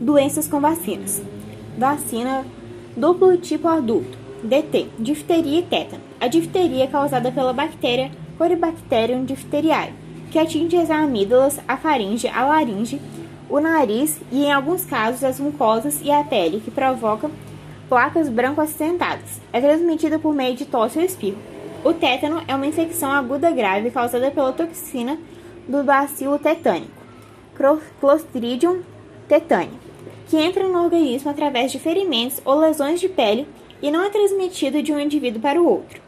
Doenças com vacinas. Vacina duplo tipo adulto. DT, difteria e tétano. A difteria é causada pela bactéria Corybacterium diphtheriae, que atinge as amígdalas, a faringe, a laringe, o nariz e, em alguns casos, as mucosas e a pele, que provoca placas branco-acinzentadas. É transmitida por meio de tosse ou espirro. O tétano é uma infecção aguda grave causada pela toxina do bacilo tetânico, Clostridium tetani, que entra no organismo através de ferimentos ou lesões de pele e não é transmitido de um indivíduo para o outro.